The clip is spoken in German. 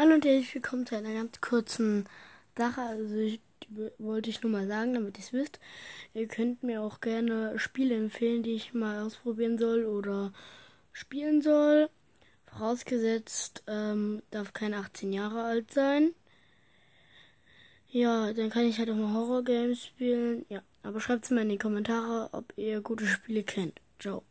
Hallo und herzlich willkommen zu einer ganz kurzen Sache. Also ich, wollte ich nur mal sagen, damit ihr es wisst. Ihr könnt mir auch gerne Spiele empfehlen, die ich mal ausprobieren soll oder spielen soll. Vorausgesetzt, ähm, darf kein 18 Jahre alt sein. Ja, dann kann ich halt auch mal Horror-Games spielen. Ja, aber schreibt es mir in die Kommentare, ob ihr gute Spiele kennt. Ciao.